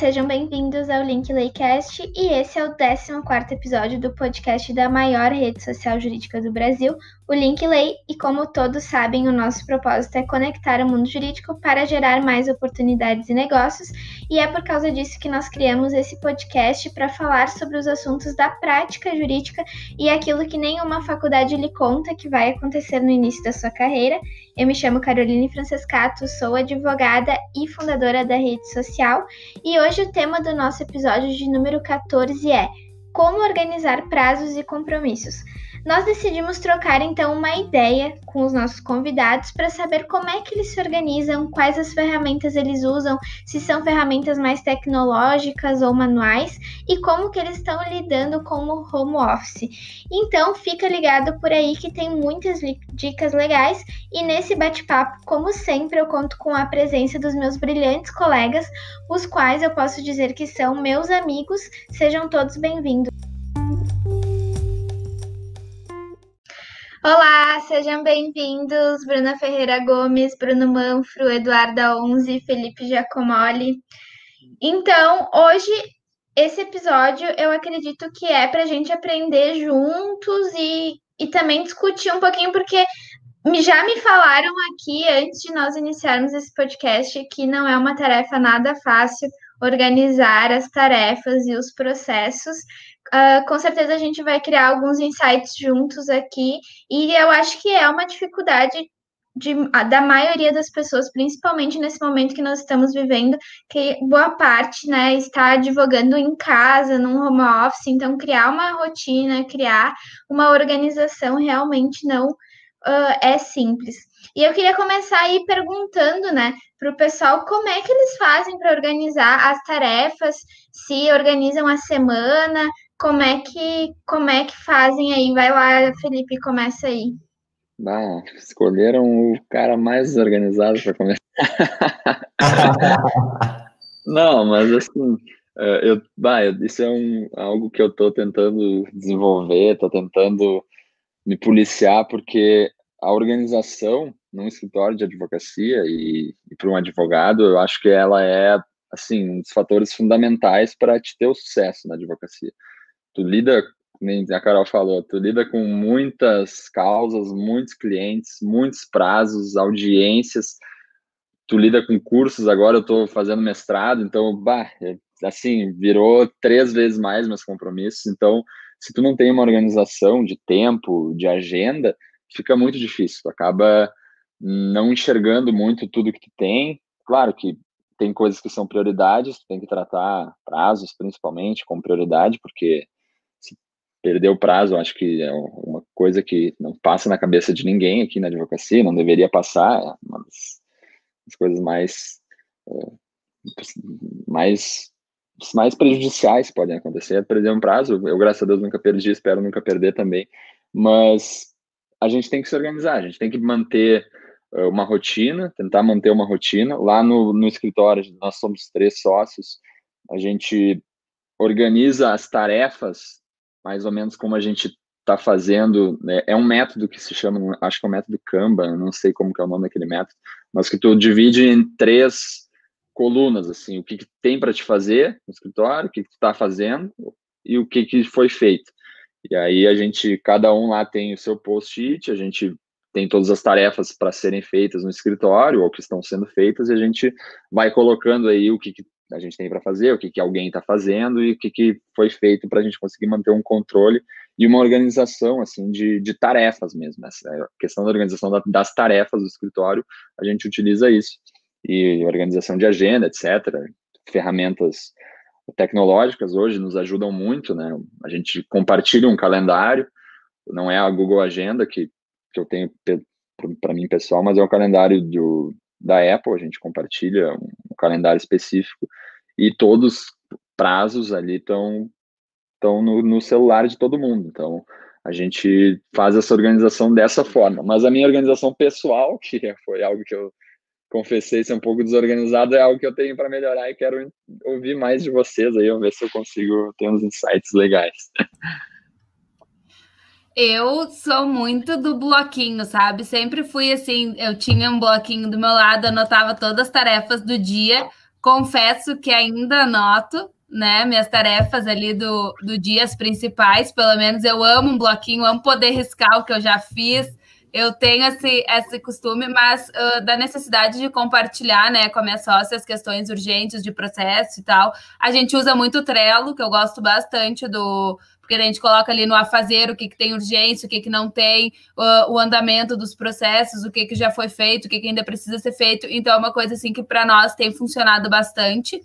Sejam bem-vindos ao Link Laycast e esse é o 14 episódio do podcast da maior rede social jurídica do Brasil, o Link Lay, e como todos sabem, o nosso propósito é conectar o mundo jurídico para gerar mais oportunidades e negócios, e é por causa disso que nós criamos esse podcast para falar sobre os assuntos da prática jurídica e aquilo que nenhuma faculdade lhe conta que vai acontecer no início da sua carreira. Eu me chamo Caroline Francescato, sou advogada e fundadora da rede social e hoje o tema do nosso episódio de número 14 é Como organizar prazos e compromissos. Nós decidimos trocar então uma ideia com os nossos convidados para saber como é que eles se organizam, quais as ferramentas eles usam, se são ferramentas mais tecnológicas ou manuais e como que eles estão lidando com o home office. Então, fica ligado por aí que tem muitas dicas legais e nesse bate-papo, como sempre, eu conto com a presença dos meus brilhantes colegas, os quais eu posso dizer que são meus amigos. Sejam todos bem-vindos. Olá, sejam bem-vindos, Bruna Ferreira Gomes, Bruno Manfro, Eduarda Onze, Felipe Giacomoli. Então, hoje, esse episódio eu acredito que é para a gente aprender juntos e, e também discutir um pouquinho, porque já me falaram aqui, antes de nós iniciarmos esse podcast, que não é uma tarefa nada fácil organizar as tarefas e os processos. Uh, com certeza a gente vai criar alguns insights juntos aqui, e eu acho que é uma dificuldade de, da maioria das pessoas, principalmente nesse momento que nós estamos vivendo, que boa parte né, está advogando em casa, num home office, então criar uma rotina, criar uma organização realmente não uh, é simples. E eu queria começar aí perguntando, né, para o pessoal como é que eles fazem para organizar as tarefas, se organizam a semana, como é que como é que fazem aí? Vai lá, Felipe, começa aí. Ah, escolheram o cara mais organizado para começar. Não, mas assim, é, eu, bah, isso é um, algo que eu estou tentando desenvolver, estou tentando me policiar, porque a organização num escritório de advocacia e, e para um advogado, eu acho que ela é assim um dos fatores fundamentais para te ter o sucesso na advocacia tu lida, nem a Carol falou, tu lida com muitas causas, muitos clientes, muitos prazos, audiências, tu lida com cursos, agora eu estou fazendo mestrado, então, bah, é, assim, virou três vezes mais meus compromissos, então, se tu não tem uma organização de tempo, de agenda, fica muito difícil, tu acaba não enxergando muito tudo que tu tem, claro que tem coisas que são prioridades, tu tem que tratar prazos, principalmente, como prioridade, porque perder o prazo, acho que é uma coisa que não passa na cabeça de ninguém aqui na advocacia, não deveria passar, é uma das, das coisas mais, é, mais, mais prejudiciais podem acontecer, é perder um prazo, eu graças a Deus nunca perdi, espero nunca perder também, mas a gente tem que se organizar, a gente tem que manter é, uma rotina, tentar manter uma rotina, lá no, no escritório nós somos três sócios, a gente organiza as tarefas mais ou menos como a gente está fazendo, né? é um método que se chama, acho que é o método Kanban, não sei como que é o nome daquele método, mas que tu divide em três colunas, assim, o que, que tem para te fazer no escritório, o que, que tu está fazendo e o que, que foi feito. E aí a gente, cada um lá tem o seu post-it, a gente tem todas as tarefas para serem feitas no escritório ou que estão sendo feitas e a gente vai colocando aí o que, que a gente tem para fazer, o que, que alguém está fazendo e o que, que foi feito para a gente conseguir manter um controle e uma organização assim de, de tarefas mesmo. Essa é questão da organização da, das tarefas do escritório, a gente utiliza isso. E organização de agenda, etc. Ferramentas tecnológicas hoje nos ajudam muito, né? A gente compartilha um calendário, não é a Google Agenda que, que eu tenho para mim pessoal, mas é o calendário do, da Apple, a gente compartilha um, calendário específico e todos prazos ali estão estão no, no, celular de todo mundo. Então a gente faz essa organização dessa forma. Mas a minha organização pessoal, que foi algo que eu confessei ser um pouco desorganizado, é algo que eu tenho para melhorar e quero ouvir mais de vocês aí, ver se eu consigo ter uns insights legais. Eu sou muito do bloquinho, sabe? Sempre fui assim, eu tinha um bloquinho do meu lado, anotava todas as tarefas do dia, confesso que ainda anoto, né, minhas tarefas ali do, do dia, as principais, pelo menos eu amo um bloquinho, amo poder riscar o que eu já fiz, eu tenho esse, esse costume, mas uh, da necessidade de compartilhar né, com a minha sócia as questões urgentes de processo e tal. A gente usa muito o Trello, que eu gosto bastante do. Porque a gente coloca ali no a fazer o que, que tem urgência, o que, que não tem, uh, o andamento dos processos, o que, que já foi feito, o que, que ainda precisa ser feito. Então, é uma coisa assim que para nós tem funcionado bastante.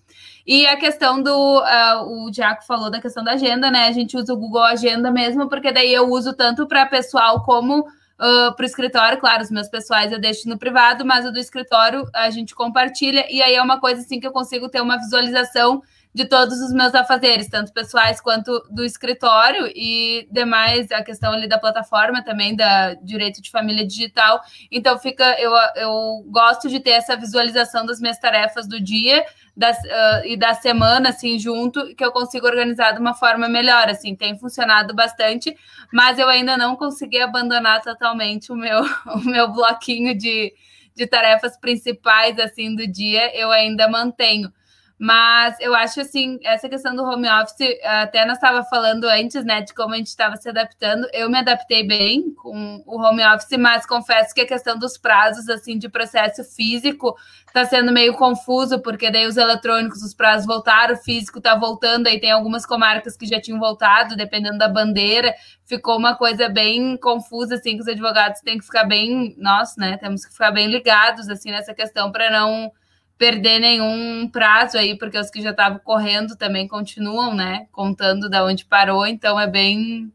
E a questão do. Uh, o Diaco falou da questão da agenda, né? A gente usa o Google Agenda mesmo, porque daí eu uso tanto para pessoal como Uh, para o escritório, claro, os meus pessoais eu deixo no privado, mas o do escritório a gente compartilha, e aí é uma coisa assim que eu consigo ter uma visualização de todos os meus afazeres, tanto pessoais quanto do escritório, e demais a questão ali da plataforma também, da direito de família digital. Então fica, eu, eu gosto de ter essa visualização das minhas tarefas do dia das, uh, e da semana, assim, junto, que eu consigo organizar de uma forma melhor, assim, tem funcionado bastante, mas eu ainda não consegui abandonar totalmente o meu, o meu bloquinho de, de tarefas principais, assim, do dia, eu ainda mantenho. Mas eu acho assim, essa questão do home office, até nós estava falando antes, né, de como a gente estava se adaptando. Eu me adaptei bem com o home office, mas confesso que a questão dos prazos assim de processo físico está sendo meio confuso, porque daí os eletrônicos, os prazos voltaram, o físico está voltando, aí tem algumas comarcas que já tinham voltado, dependendo da bandeira. Ficou uma coisa bem confusa assim, que os advogados têm que ficar bem, nós, né, temos que ficar bem ligados assim nessa questão para não perder nenhum prazo aí, porque os que já estavam correndo também continuam, né? Contando da onde parou, então é bem.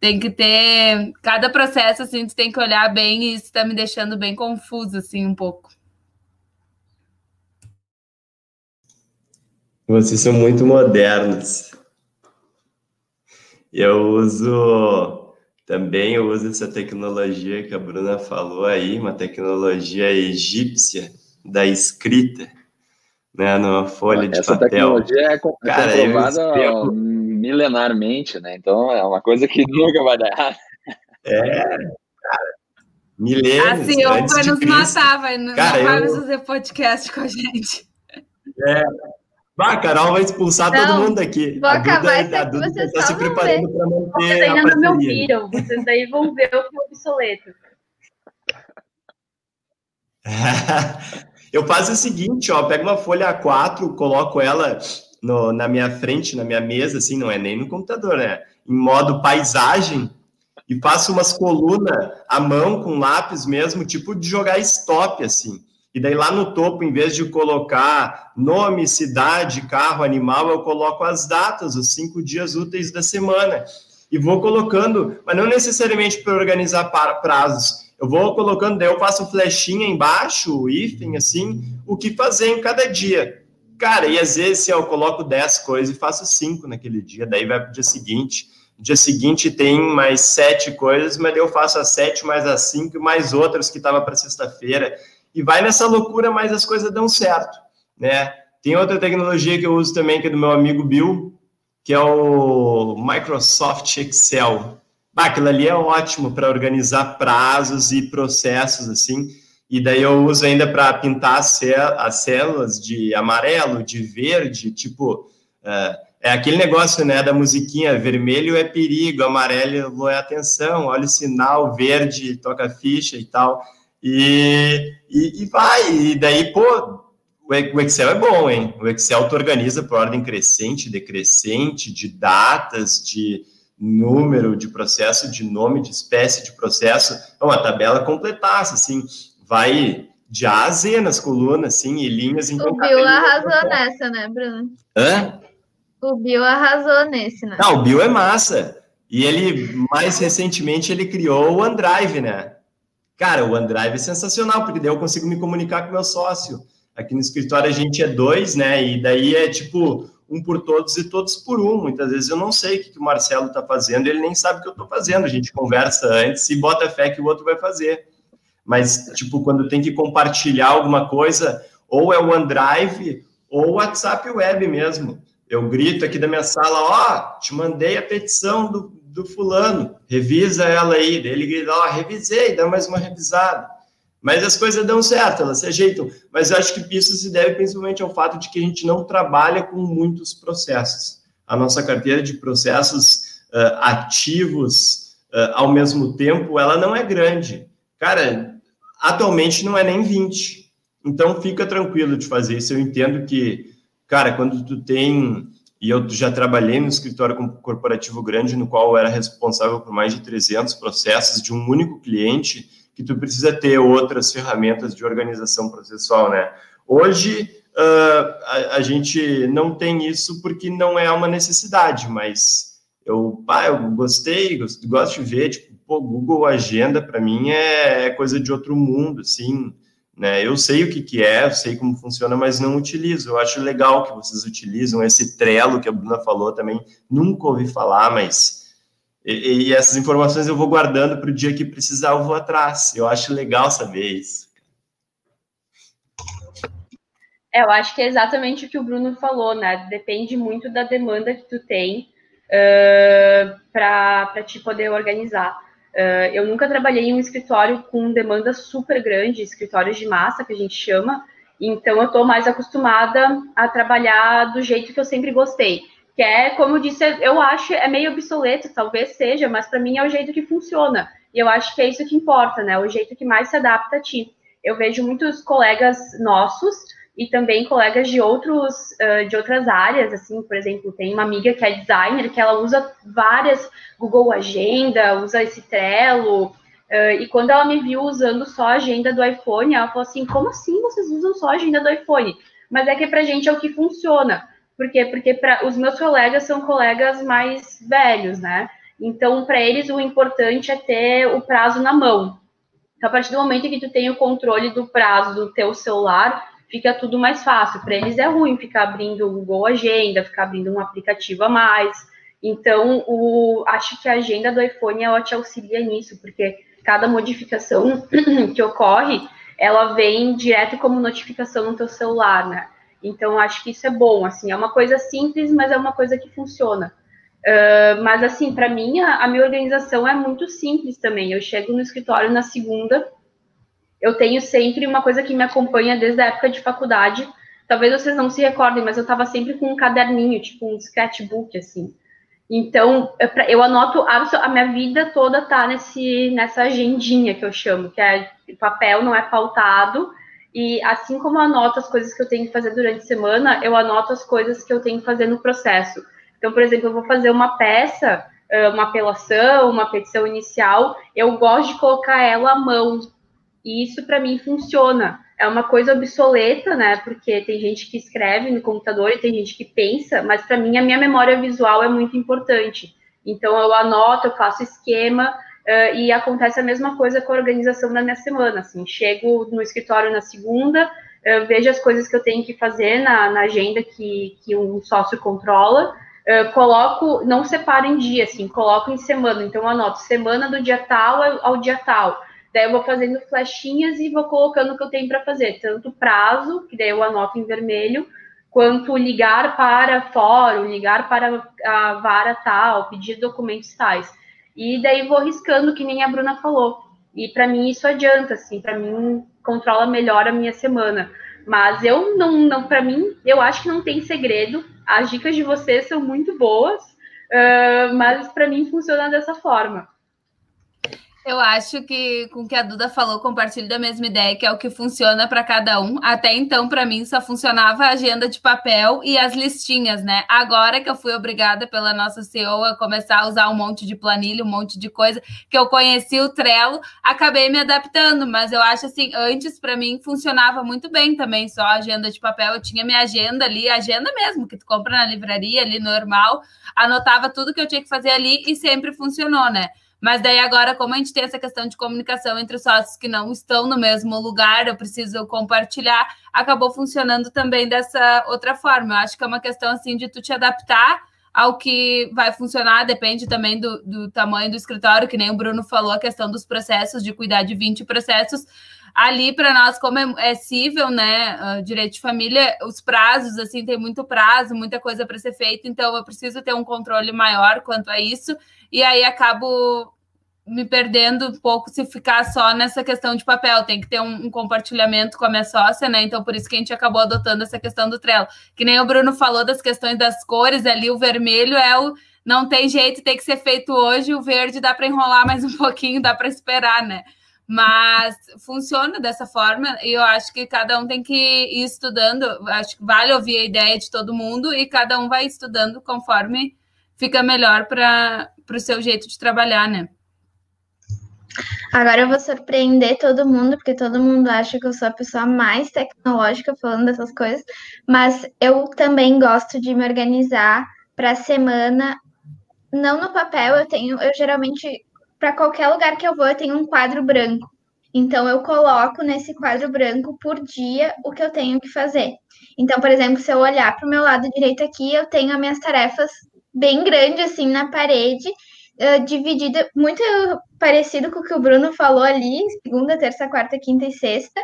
Tem que ter. Cada processo, assim, tu tem que olhar bem e isso está me deixando bem confuso, assim, um pouco. Vocês são muito modernos. Eu uso também eu uso essa tecnologia que a Bruna falou aí, uma tecnologia egípcia da escrita, né, numa folha de Essa papel. Essa tecnologia é, Cara, comprovada milenarmente, né? Então é uma coisa que nunca vai dar errado. É, milênios. Assim, eu vai nos matar, vai, não, cara, não vai eu... fazer podcast com a gente. É. Bah, a Carol vai expulsar não, todo mundo aqui. Vou a acabar Duda, a Duda vocês tá se preparando para manter Vocês ainda não me ouviram, vocês daí vão ver o que é obsoleto. Eu faço o seguinte, ó, pego uma folha A4, coloco ela no, na minha frente, na minha mesa, assim, não é nem no computador, né? Em modo paisagem, e faço umas colunas à mão com lápis mesmo, tipo de jogar stop, assim. E daí lá no topo, em vez de colocar nome, cidade, carro, animal, eu coloco as datas, os cinco dias úteis da semana. E vou colocando, mas não necessariamente para organizar prazos, eu vou colocando, daí eu faço flechinha embaixo, hífen, assim, o que fazer em cada dia. Cara, e às vezes eu coloco 10 coisas e faço 5 naquele dia, daí vai para o dia seguinte. No dia seguinte tem mais sete coisas, mas daí eu faço as sete mais as cinco e mais outras que estava para sexta-feira. E vai nessa loucura, mas as coisas dão certo, né? Tem outra tecnologia que eu uso também, que é do meu amigo Bill, que é o Microsoft Excel. Bah, aquilo ali é ótimo para organizar prazos e processos, assim. E daí eu uso ainda para pintar as células de amarelo, de verde, tipo. É, é aquele negócio, né, da musiquinha, vermelho é perigo, amarelo é atenção, olha o sinal, verde toca ficha e tal. E, e, e vai, e daí, pô, o Excel é bom, hein? O Excel tu organiza por ordem crescente, decrescente, de datas, de, número de processo, de nome de espécie de processo, é uma tabela completaça, assim, vai de A a Z nas colunas, assim, e linhas em O Bill arrasou nessa, né, Bruno? Hã? O Bill arrasou nesse, né? Não, o Bill é massa. E ele, mais recentemente, ele criou o OneDrive, né? Cara, o OneDrive é sensacional, porque daí eu consigo me comunicar com meu sócio. Aqui no escritório a gente é dois, né? E daí é tipo um por todos e todos por um. Muitas vezes eu não sei o que, que o Marcelo está fazendo, ele nem sabe o que eu estou fazendo. A gente conversa antes e bota fé que o outro vai fazer. Mas, tipo, quando tem que compartilhar alguma coisa, ou é o OneDrive ou o WhatsApp Web mesmo. Eu grito aqui da minha sala, ó, oh, te mandei a petição do, do fulano, revisa ela aí. Daí ele grita, ó, oh, revisei, dá mais uma revisada. Mas as coisas dão certo, elas se ajeitam. Mas eu acho que isso se deve principalmente ao fato de que a gente não trabalha com muitos processos. A nossa carteira de processos uh, ativos uh, ao mesmo tempo, ela não é grande. Cara, atualmente não é nem 20. Então fica tranquilo de fazer isso. Eu entendo que, cara, quando tu tem e eu já trabalhei no escritório corporativo grande, no qual eu era responsável por mais de 300 processos de um único cliente, que tu precisa ter outras ferramentas de organização processual, né? Hoje, uh, a, a, gente não tem isso porque não é uma necessidade, mas eu, pá, eu gostei, gosto, gosto de ver, tipo, pô, Google Agenda, para mim, é, é, coisa de outro mundo, assim, né? Eu sei o que, que é, eu sei como funciona, mas não utilizo. Eu acho legal que vocês utilizam esse Trello que a Bruna falou também, nunca ouvi falar, mas e, e essas informações eu vou guardando para o dia que precisar, eu vou atrás. Eu acho legal saber isso. É, eu acho que é exatamente o que o Bruno falou, né? Depende muito da demanda que tu tem uh, para te poder organizar. Uh, eu nunca trabalhei em um escritório com demanda super grande, escritórios de massa, que a gente chama, então eu estou mais acostumada a trabalhar do jeito que eu sempre gostei que é, como eu disse, eu acho, é meio obsoleto, talvez seja, mas para mim é o jeito que funciona. E eu acho que é isso que importa, né? O jeito que mais se adapta a ti. Eu vejo muitos colegas nossos e também colegas de outros de outras áreas, assim, por exemplo, tem uma amiga que é designer que ela usa várias Google Agenda, usa esse Trello, e quando ela me viu usando só a agenda do iPhone, ela falou assim: como assim vocês usam só a agenda do iPhone? Mas é que pra gente é o que funciona. Por quê? Porque pra, os meus colegas são colegas mais velhos, né? Então, para eles, o importante é ter o prazo na mão. Então, a partir do momento que tu tem o controle do prazo do teu celular, fica tudo mais fácil. Para eles é ruim ficar abrindo o Google Agenda, ficar abrindo um aplicativo a mais. Então, o, acho que a agenda do iPhone ela te auxilia nisso, porque cada modificação que ocorre, ela vem direto como notificação no teu celular, né? Então, acho que isso é bom, assim, é uma coisa simples, mas é uma coisa que funciona. Uh, mas, assim, para mim, a, a, minha organização é muito simples também. Eu chego no escritório na segunda, eu tenho sempre uma coisa que me acompanha desde a época de faculdade. Talvez vocês não se recordem, mas eu estava sempre com um caderninho, tipo um sketchbook, assim. Então, eu anoto a minha vida toda tá nesse, nessa agendinha que eu chamo, que é papel não é pautado, e assim como anoto as coisas que eu tenho que fazer durante a semana, eu anoto as coisas que eu tenho que fazer no processo. Então, por exemplo, eu vou fazer uma peça, uma apelação, uma petição inicial, eu gosto de colocar ela à mão. E isso para mim funciona. É uma coisa obsoleta, né? Porque tem gente que escreve no computador e tem gente que pensa, mas para mim a minha memória visual é muito importante. Então eu anoto, eu faço esquema, Uh, e acontece a mesma coisa com a organização da minha semana. Assim, chego no escritório na segunda, uh, vejo as coisas que eu tenho que fazer na, na agenda que, que um sócio controla, uh, coloco, não separo em dia, assim, coloco em semana. Então, anoto semana do dia tal ao dia tal. Daí eu vou fazendo flechinhas e vou colocando o que eu tenho para fazer, tanto prazo, que daí eu anoto em vermelho, quanto ligar para fórum, ligar para a vara tal, pedir documentos tais. E daí vou riscando, que nem a Bruna falou. E para mim isso adianta, assim, para mim controla melhor a minha semana. Mas eu não, não para mim, eu acho que não tem segredo. As dicas de vocês são muito boas, uh, mas para mim funciona dessa forma. Eu acho que com o que a Duda falou, compartilho da mesma ideia, que é o que funciona para cada um. Até então, para mim, só funcionava a agenda de papel e as listinhas, né? Agora que eu fui obrigada pela nossa CEO a começar a usar um monte de planilha, um monte de coisa, que eu conheci o Trello, acabei me adaptando, mas eu acho assim, antes para mim funcionava muito bem também, só a agenda de papel. Eu tinha minha agenda ali, agenda mesmo, que tu compra na livraria ali normal, anotava tudo que eu tinha que fazer ali e sempre funcionou, né? Mas daí agora, como a gente tem essa questão de comunicação entre os sócios que não estão no mesmo lugar, eu preciso compartilhar, acabou funcionando também dessa outra forma. Eu acho que é uma questão assim de tu te adaptar ao que vai funcionar, depende também do, do tamanho do escritório, que nem o Bruno falou, a questão dos processos, de cuidar de 20 processos. Ali, para nós, como é, é cível, né, uh, direito de família, os prazos, assim, tem muito prazo, muita coisa para ser feita, então eu preciso ter um controle maior quanto a isso, e aí acabo me perdendo um pouco se ficar só nessa questão de papel. Tem que ter um, um, compartilhamento com a minha sócia, né? Então, por isso que a gente acabou adotando essa questão do Trello. Que nem o Bruno falou das questões das cores ali, o vermelho é o. Não tem jeito, tem que ser feito hoje. O verde dá para enrolar mais um pouquinho, dá para esperar, né? Mas funciona dessa forma e eu acho que cada um tem que ir estudando. Acho que vale ouvir a ideia de todo mundo e cada um vai estudando conforme fica melhor para o seu jeito de trabalhar, né? Agora eu vou surpreender todo mundo, porque todo mundo acha que eu sou a pessoa mais tecnológica falando dessas coisas, mas eu também gosto de me organizar para a semana, não no papel, eu tenho, eu geralmente, para qualquer lugar que eu vou, eu tenho um quadro branco. Então eu coloco nesse quadro branco por dia o que eu tenho que fazer. Então, por exemplo, se eu olhar para o meu lado direito aqui, eu tenho as minhas tarefas bem grandes assim na parede uh, dividida, muito parecido com o que o Bruno falou ali, segunda, terça, quarta, quinta e sexta.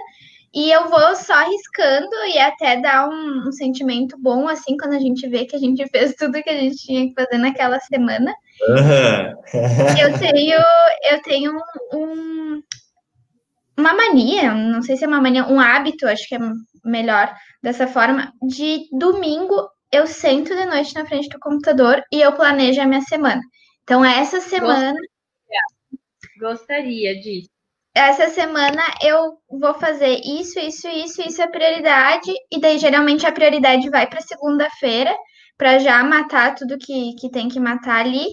E eu vou só riscando e até dar um, um, sentimento bom, assim, quando a gente vê que a gente fez tudo que a gente tinha que fazer naquela semana. Uhum. eu tenho, eu tenho um, uma mania, não sei se é uma mania, um hábito, acho que é melhor dessa forma, de domingo eu sento de noite na frente do computador e eu planejo a minha semana. Então, essa semana. Gostaria, Gostaria disso. Essa semana eu vou fazer isso, isso, isso, isso é prioridade, e daí geralmente a prioridade vai para segunda-feira, para já matar tudo que, que tem que matar ali,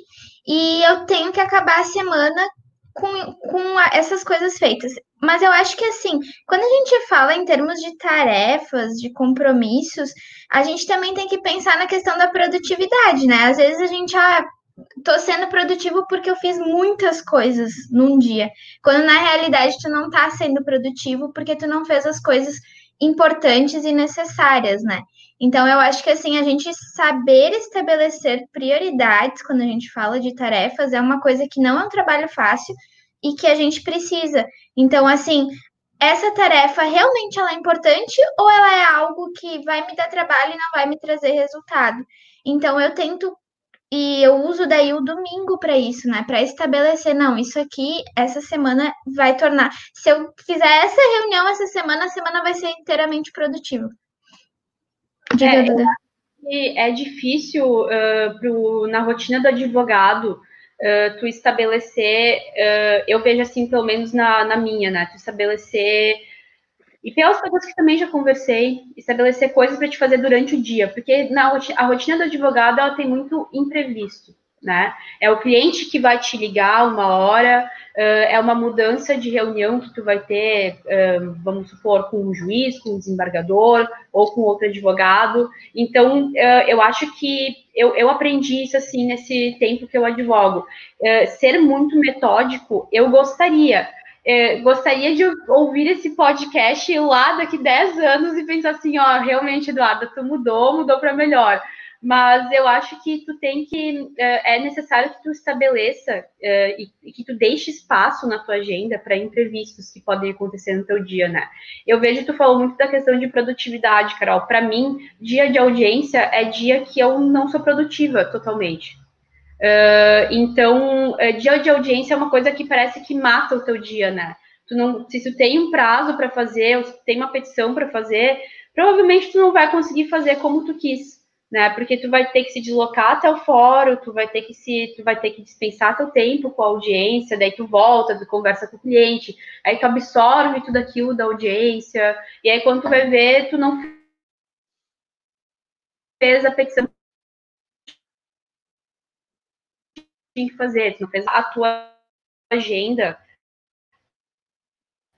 e eu tenho que acabar a semana com, com essas coisas feitas. Mas eu acho que assim, quando a gente fala em termos de tarefas, de compromissos, a gente também tem que pensar na questão da produtividade, né? Às vezes a gente, ah, tô sendo produtivo porque eu fiz muitas coisas num dia. Quando na realidade tu não tá sendo produtivo porque tu não fez as coisas importantes e necessárias, né? Então eu acho que assim a gente saber estabelecer prioridades quando a gente fala de tarefas é uma coisa que não é um trabalho fácil e que a gente precisa. Então assim, essa tarefa realmente ela é importante ou ela é algo que vai me dar trabalho e não vai me trazer resultado? Então eu tento e eu uso daí o domingo para isso, né? Para estabelecer, não, isso aqui, essa semana vai tornar. Se eu fizer essa reunião essa semana, a semana vai ser inteiramente produtiva. Diga, é, Duda. É difícil uh, pro, na rotina do advogado uh, tu estabelecer, uh, eu vejo assim, pelo menos na, na minha, né? Tu estabelecer e pelas pessoas que também já conversei, estabelecer coisas para te fazer durante o dia, porque na a rotina do advogado ela tem muito imprevisto, né? É o cliente que vai te ligar uma hora, é uma mudança de reunião que tu vai ter, vamos supor, com um juiz, com um desembargador ou com outro advogado. Então, eu acho que eu, eu, aprendi isso assim nesse tempo que eu advogo. ser muito metódico, eu gostaria, é, gostaria de ouvir esse podcast lá daqui 10 anos e pensar assim, ó, realmente, Eduardo, tu mudou, mudou para melhor. Mas eu acho que tu tem que é, é necessário que tu estabeleça é, e, que tu deixe espaço na tua agenda para imprevistos que podem acontecer no teu dia, né? Eu vejo que tu falou muito da questão de produtividade, Carol. Para mim, dia de audiência é dia que eu não sou produtiva totalmente. Uh, então, uh, dia de audiência é uma coisa que parece que mata o teu dia, né? Tu não, se tu tem um prazo para fazer, ou se tu tem uma petição para fazer, provavelmente tu não vai conseguir fazer como tu quis, né? Porque tu vai ter que se deslocar até o fórum, tu vai ter que se, tu vai ter que dispensar teu tempo com a audiência, daí tu volta, tu conversa com o cliente, aí tu absorve tudo aquilo da audiência, e aí quando tu vai ver, tu não fez a petição tinha que fazer, tu não fez a tua agenda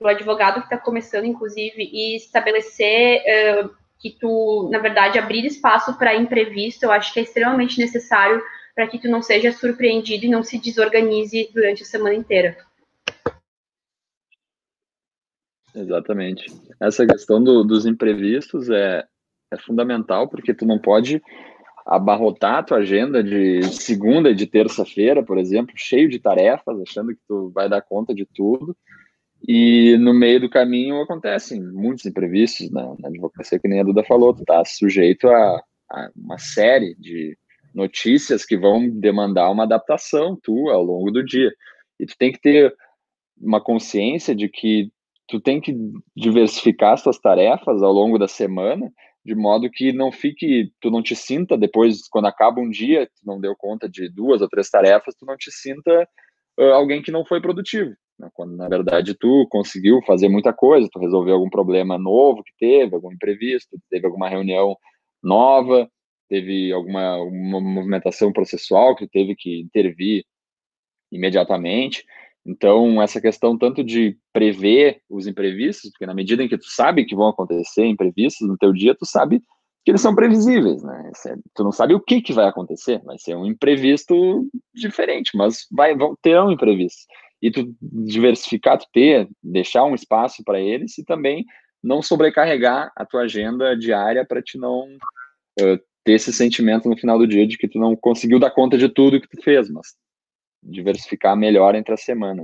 o advogado que está começando, inclusive, e estabelecer uh, que tu, na verdade, abrir espaço para imprevisto, eu acho que é extremamente necessário para que tu não seja surpreendido e não se desorganize durante a semana inteira. Exatamente. Essa questão do, dos imprevistos é, é fundamental, porque tu não pode abarrotar a tua agenda de segunda e de terça-feira, por exemplo, cheio de tarefas, achando que tu vai dar conta de tudo. E no meio do caminho acontecem muitos imprevistos na, na advocacia, que nem a Duda falou, tu tá sujeito a, a, uma série de notícias que vão demandar uma adaptação tua ao longo do dia. E tu tem que ter uma consciência de que tu tem que diversificar as tuas tarefas ao longo da semana, de modo que não fique, tu não te sinta depois, quando acaba um dia, tu não deu conta de duas ou três tarefas, tu não te sinta uh, alguém que não foi produtivo. Né? Quando, na verdade, tu conseguiu fazer muita coisa, tu resolveu algum problema novo que teve, algum imprevisto, teve alguma reunião nova, teve alguma movimentação processual que teve que intervir imediatamente. Então, essa questão tanto de prever os imprevistos, porque na medida em que tu sabe que vão acontecer imprevistos no teu dia, tu sabe que eles são previsíveis, né? É, tu não sabe o que, que vai acontecer, vai ser um imprevisto diferente, mas vai, vão ter um imprevisto. E tu diversificar, tu ter, deixar um espaço para eles e também não sobrecarregar a tua agenda diária para te não uh, ter esse sentimento no final do dia de que tu não conseguiu dar conta de tudo que tu fez, mas diversificar melhor entre a semana.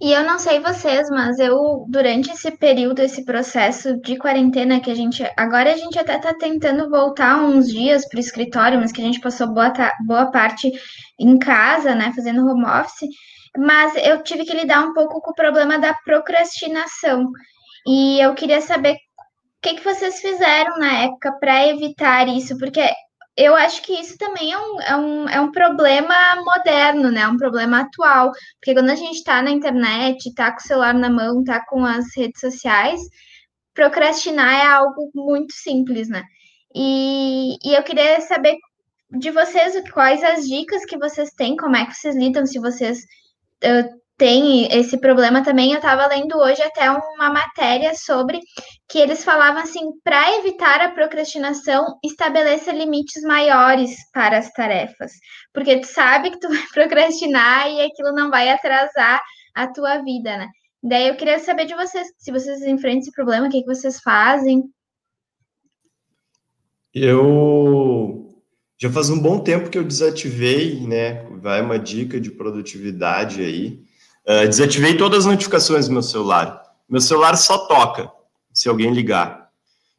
E eu não sei vocês, mas eu, durante esse período, esse processo de quarentena que a gente. Agora a gente até tá tentando voltar uns dias para o escritório, mas que a gente passou boa, boa parte em casa, né, fazendo home office. Mas eu tive que lidar um pouco com o problema da procrastinação. E eu queria saber o que, que vocês fizeram na época para evitar isso, porque eu acho que isso também é um, é um, é um problema moderno, né? Um problema atual. Porque quando a gente está na internet, está com o celular na mão, está com as redes sociais, procrastinar é algo muito simples, né? E, e eu queria saber de vocês quais as dicas que vocês têm, como é que vocês lidam, se vocês uh, tem esse problema também. Eu estava lendo hoje até uma matéria sobre que eles falavam assim: para evitar a procrastinação, estabeleça limites maiores para as tarefas, porque tu sabe que tu vai procrastinar e aquilo não vai atrasar a tua vida, né? Daí eu queria saber de vocês, se vocês enfrentam esse problema, o que, que vocês fazem? Eu já faz um bom tempo que eu desativei, né? Vai uma dica de produtividade aí Uh, desativei todas as notificações do meu celular. Meu celular só toca se alguém ligar.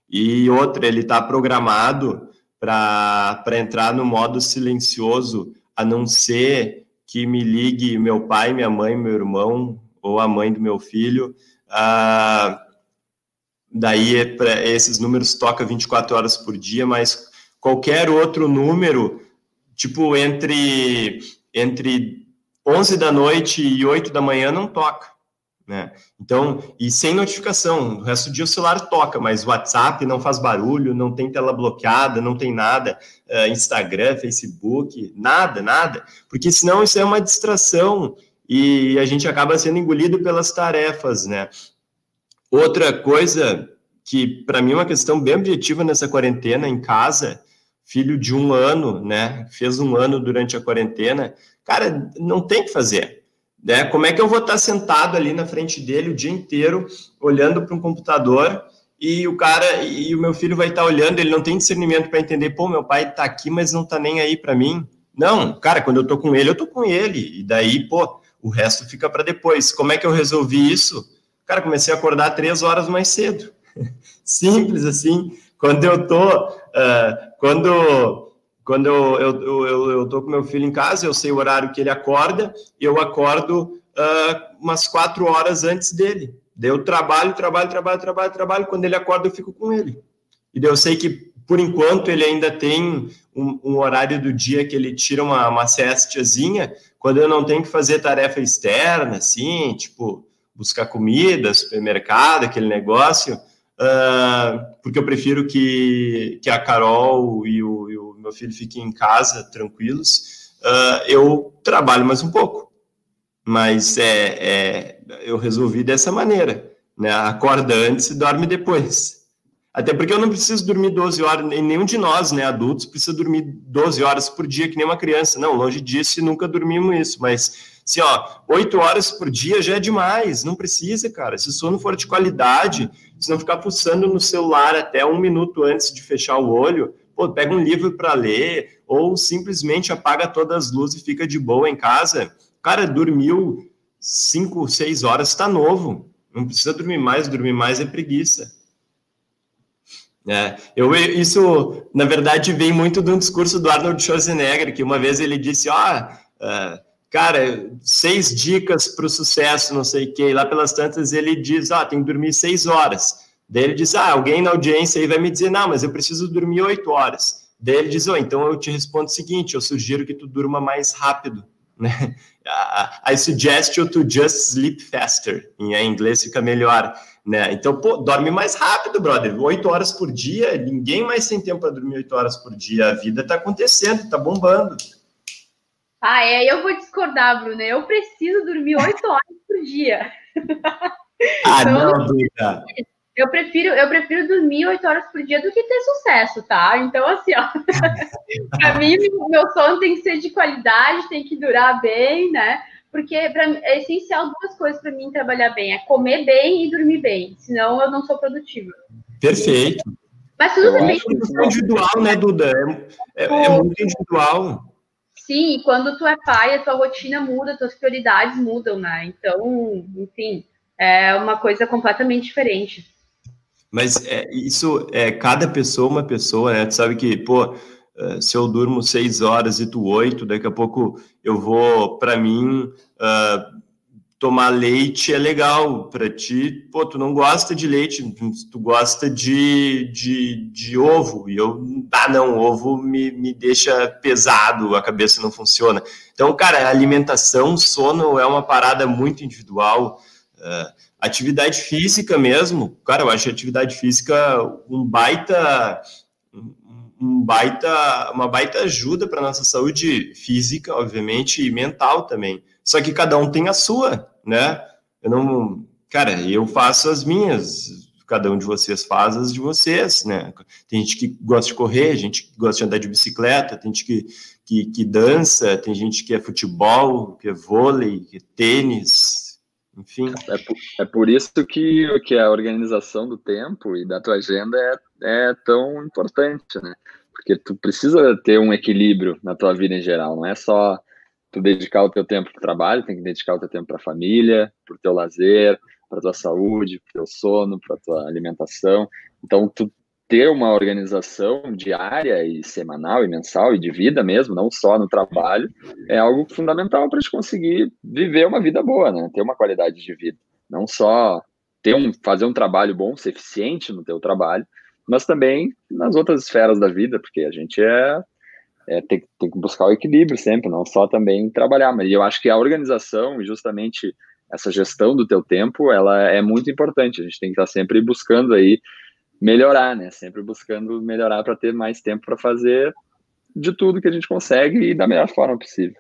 E outra, ele está programado para entrar no modo silencioso, a não ser que me ligue meu pai, minha mãe, meu irmão ou a mãe do meu filho. Uh, daí é esses números toca 24 horas por dia, mas qualquer outro número, tipo entre entre 11 da noite e 8 da manhã não toca. Né? Então, e sem notificação, o resto do dia o celular toca, mas WhatsApp não faz barulho, não tem tela bloqueada, não tem nada, uh, Instagram, Facebook, nada, nada, porque senão isso é uma distração e a gente acaba sendo engolido pelas tarefas, né? Outra coisa que para mim é uma questão bem objetiva nessa quarentena em casa, filho de um ano, né? Fez um ano durante a quarentena, Cara, não tem que fazer. Né? Como é que eu vou estar sentado ali na frente dele o dia inteiro, olhando para um computador, e o cara e o meu filho vai estar olhando, ele não tem discernimento para entender, pô, meu pai está aqui, mas não está nem aí para mim. Não, cara, quando eu estou com ele, eu estou com ele, e daí, pô, o resto fica para depois. Como é que eu resolvi isso? Cara, comecei a acordar três horas mais cedo. Simples assim. Quando eu tô, uh, quando quando eu, eu, eu, eu tô com meu filho em casa, eu sei o horário que ele acorda, eu acordo uh, umas quatro horas antes dele. Daí eu trabalho, trabalho, trabalho, trabalho, trabalho. Quando ele acorda, eu fico com ele. E daí eu sei que, por enquanto, ele ainda tem um, um horário do dia que ele tira uma, uma quando eu não tenho que fazer tarefa externa, assim, tipo, buscar comida, supermercado, aquele negócio, uh, porque eu prefiro que, que a Carol e o, e o meu filho fiquem em casa tranquilos, uh, eu trabalho mais um pouco. Mas é, é, eu resolvi dessa maneira, né? Acorda antes e dorme depois. Até porque eu não preciso dormir 12 horas, nenhum de nós, né, adultos, precisa dormir 12 horas por dia, que nem uma criança. Não, longe disso, nunca dormimos isso. Mas, assim, ó, 8 horas por dia já é demais, não precisa, cara. Se o sono for de qualidade, se não ficar pulsando no celular até um minuto antes de fechar o olho, pô, pega um livro para ler, ou simplesmente apaga todas as luzes e fica de boa em casa. Cara, dormiu cinco, seis horas, está novo. Não precisa dormir mais, dormir mais é preguiça. É, eu, isso, na verdade, vem muito de um discurso do Arnold Schwarzenegger, que uma vez ele disse, ó, oh, uh, cara, seis dicas para o sucesso, não sei o quê. E lá pelas tantas ele diz, ah, tem que dormir seis horas. Daí ele diz, ah, alguém na audiência aí vai me dizer, não, mas eu preciso dormir oito horas. Daí ele diz, oh, então eu te respondo o seguinte, eu sugiro que tu durma mais rápido, né? I suggest you to just sleep faster. Em inglês fica melhor, né? Então, pô, dorme mais rápido, brother. Oito horas por dia, ninguém mais tem tempo para dormir oito horas por dia. A vida tá acontecendo, tá bombando. Ah, é, eu vou discordar, Bruna. Eu preciso dormir oito horas por dia. Ah, então, não, Duda. Eu prefiro, eu prefiro dormir oito horas por dia do que ter sucesso, tá? Então, assim, ó, para mim, meu sono tem que ser de qualidade, tem que durar bem, né? Porque pra, é essencial duas coisas para mim trabalhar bem: é comer bem e dormir bem. Senão, eu não sou produtiva. Perfeito. Mas tudo bem. É individual, né, Duda? É, é, é muito individual. Sim, e quando tu é pai, a tua rotina muda, tuas prioridades mudam, né? Então, enfim, é uma coisa completamente diferente. Mas é, isso é cada pessoa uma pessoa, né? Tu sabe que, pô, eh, se eu durmo seis horas e tu oito, daqui a pouco eu vou, para mim, uh, tomar leite é legal. Para ti, pô, tu não gosta de leite, tu gosta de, de, de ovo. E eu, ah, não, ovo me, me deixa pesado, a cabeça não funciona. Então, cara, alimentação, sono é uma parada muito individual. Uh, Atividade física mesmo, cara, eu acho atividade física um baita, um baita, uma baita ajuda para nossa saúde física, obviamente, e mental também. Só que cada um tem a sua, né? Eu não, cara, eu faço as minhas, cada um de vocês faz as de vocês, né? Tem gente que gosta de correr, gente que gosta de andar de bicicleta, tem gente que, que, que dança, tem gente que é futebol, que é vôlei, que é tênis, enfim. É por, é por isso que, que a organização do tempo e da tua agenda é, é tão importante, né? Porque tu precisa ter um equilíbrio na tua vida em geral, não é só tu dedicar o teu tempo para o trabalho, tem que dedicar o teu tempo para a família, para o teu lazer, para tua saúde, para o teu sono, para tua alimentação. Então, tu ter uma organização diária e semanal e mensal e de vida mesmo, não só no trabalho, é algo fundamental para a gente conseguir viver uma vida boa, né? Ter uma qualidade de vida, não só ter um fazer um trabalho bom, ser eficiente no teu trabalho, mas também nas outras esferas da vida, porque a gente é, é tem, tem que buscar o equilíbrio sempre, não só também trabalhar, mas eu acho que a organização e justamente essa gestão do teu tempo, ela é muito importante. A gente tem que estar sempre buscando aí melhorar, né? Sempre buscando melhorar para ter mais tempo para fazer de tudo que a gente consegue e da melhor forma possível.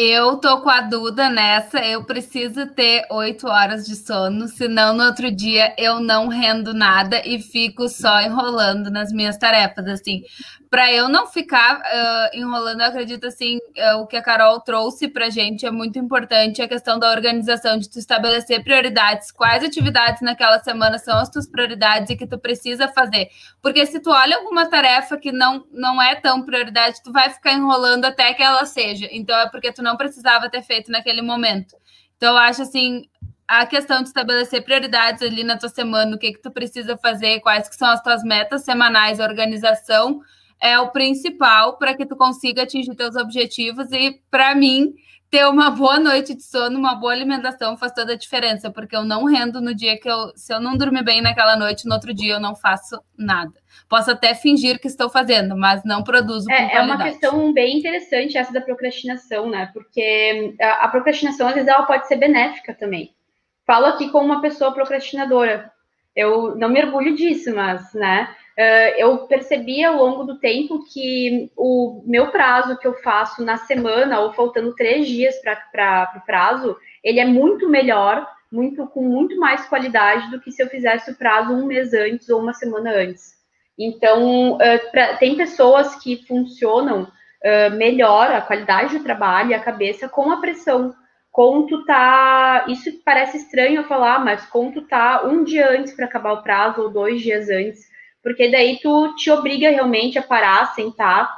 Eu tô com a Duda nessa, eu preciso ter oito horas de sono, senão no outro dia eu não rendo nada e fico só enrolando nas minhas tarefas, assim. Para eu não ficar uh, enrolando, eu acredito assim, uh, o que a Carol trouxe pra gente é muito importante, a questão da organização, de tu estabelecer prioridades, quais atividades naquela semana são as tuas prioridades e que tu precisa fazer. Porque se tu olha alguma tarefa que não, não é tão prioridade, tu vai ficar enrolando até que ela seja. Então é porque tu não precisava ter feito naquele momento. Então, eu acho assim, a questão de estabelecer prioridades ali na tua semana, o que que tu precisa fazer, quais que são as tuas metas semanais, organização é o principal para que tu consiga atingir teus objetivos e para mim ter uma boa noite de sono, uma boa alimentação faz toda a diferença, porque eu não rendo no dia que eu, se eu não dormir bem naquela noite, no outro dia eu não faço nada. Posso até fingir que estou fazendo, mas não produzo é, é uma questão bem interessante essa da procrastinação, né? Porque a, a procrastinação, às vezes, ela pode ser benéfica também. Falo aqui como uma pessoa procrastinadora. Eu não me orgulho disso, mas, né? Uh, eu percebi ao longo do tempo que o meu prazo que eu faço na semana, ou faltando três dias para o pra prazo, ele é muito melhor, muito com muito mais qualidade do que se eu fizesse o prazo um mês antes ou uma semana antes. Então, uh, pra, tem pessoas que funcionam uh, melhor a qualidade do trabalho e a cabeça com a pressão. Com tu tá. Isso parece estranho eu falar, mas com tu tá um dia antes para acabar o prazo ou dois dias antes, porque daí tu te obriga realmente a parar, sentar.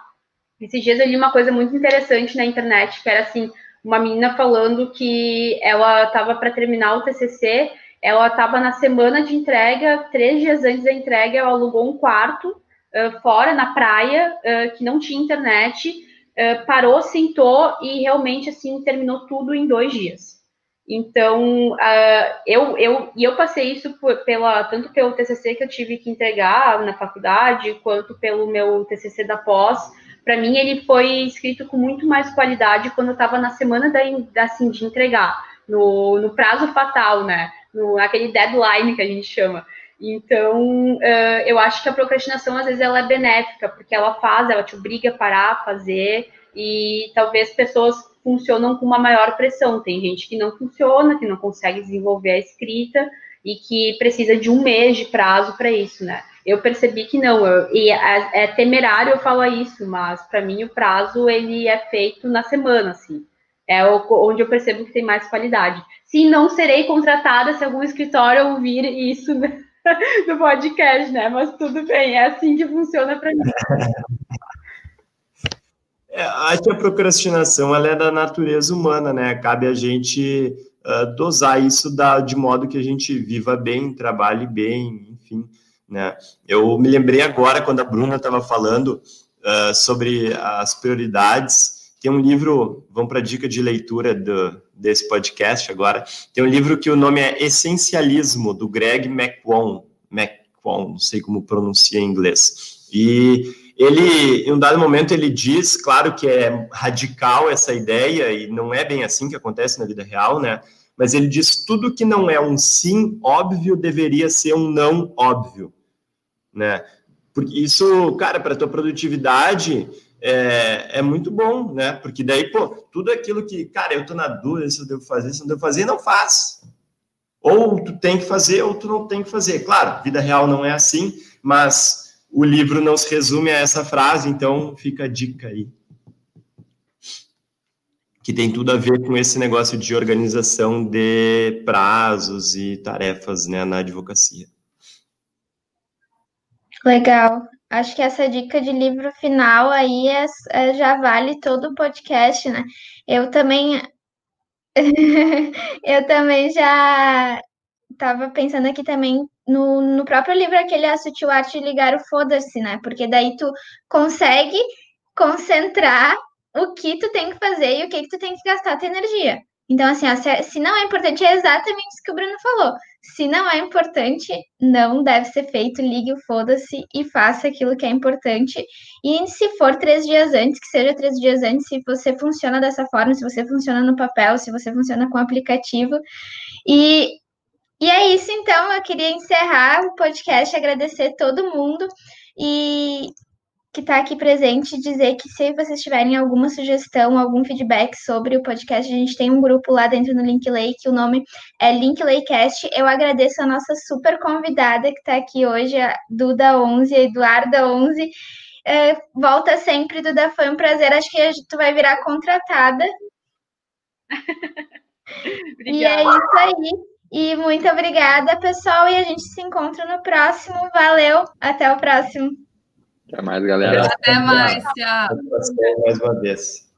Esses dias eu li uma coisa muito interessante na internet, que era assim, uma menina falando que ela estava para terminar o TCC ela estava na semana de entrega, três dias antes da entrega, ela alugou um quarto uh, fora, na praia, uh, que não tinha internet, uh, parou, sentou e realmente assim terminou tudo em dois dias. Então, uh, eu, eu, e eu passei isso por, pela, tanto pelo TCC que eu tive que entregar na faculdade, quanto pelo meu TCC da pós. Para mim, ele foi escrito com muito mais qualidade quando eu estava na semana da, da, assim, de entregar, no, no prazo fatal, né? No, aquele deadline que a gente chama. Então, uh, eu acho que a procrastinação, às vezes, ela é benéfica, porque ela faz, ela te obriga a parar, a fazer, e talvez pessoas funcionam com uma maior pressão. Tem gente que não funciona, que não consegue desenvolver a escrita e que precisa de um mês de prazo para isso, né? Eu percebi que não, eu, e é, é, temerário eu falar isso, mas para mim o prazo ele é feito na semana, assim. É onde eu percebo que tem mais qualidade. Sim, não serei contratada se algum escritório ouvir isso no podcast, né? Mas tudo bem, é assim que funciona para mim. É, acho que a procrastinação ela é da natureza humana, né? Cabe a gente uh, dosar isso da, de modo que a gente viva bem, trabalhe bem, enfim. Né? Eu me lembrei agora, quando a Bruna estava falando uh, sobre as prioridades, tem um livro, vamos para a dica de leitura do, desse podcast agora, tem um livro que o nome é Essencialismo, do Greg McQuon, McQuon, não sei como pronuncia em inglês. E ele, em um dado momento, ele diz, claro que é radical essa ideia, e não é bem assim que acontece na vida real, né? Mas ele diz: tudo que não é um sim óbvio deveria ser um não óbvio, né? Porque isso, cara, para tua produtividade é, é muito bom, né? Porque daí, pô, tudo aquilo que, cara, eu tô na dúvida se eu devo fazer, se eu não devo fazer, não faz. Ou tu tem que fazer, ou tu não tem que fazer. Claro, vida real não é assim, mas o livro não se resume a essa frase, então fica a dica aí. Que tem tudo a ver com esse negócio de organização de prazos e tarefas né, na advocacia. Legal. Acho que essa dica de livro final aí é, é, já vale todo o podcast, né? Eu também. eu também já estava pensando aqui também no, no próprio livro aquele A Sutil Arte de Ligar o Foda-se, né? Porque daí tu consegue concentrar o que tu tem que fazer e o que, que tu tem que gastar tua energia. Então, assim, ó, se, se não é importante, é exatamente isso que o Bruno falou. Se não é importante, não deve ser feito, ligue o foda-se e faça aquilo que é importante. E se for três dias antes, que seja três dias antes, se você funciona dessa forma, se você funciona no papel, se você funciona com aplicativo. E e é isso, então. Eu queria encerrar o podcast, agradecer todo mundo e que está aqui presente, dizer que se vocês tiverem alguma sugestão, algum feedback sobre o podcast, a gente tem um grupo lá dentro no Linkley, que o nome é Linklaycast. Eu agradeço a nossa super convidada que está aqui hoje, a Duda11, a Eduarda11. É, volta sempre, Duda, foi um prazer. Acho que tu vai virar contratada. e é isso aí. E muito obrigada, pessoal. E a gente se encontra no próximo. Valeu, até o próximo. Até mais, galera. Até mais, tchau. Mais uma vez.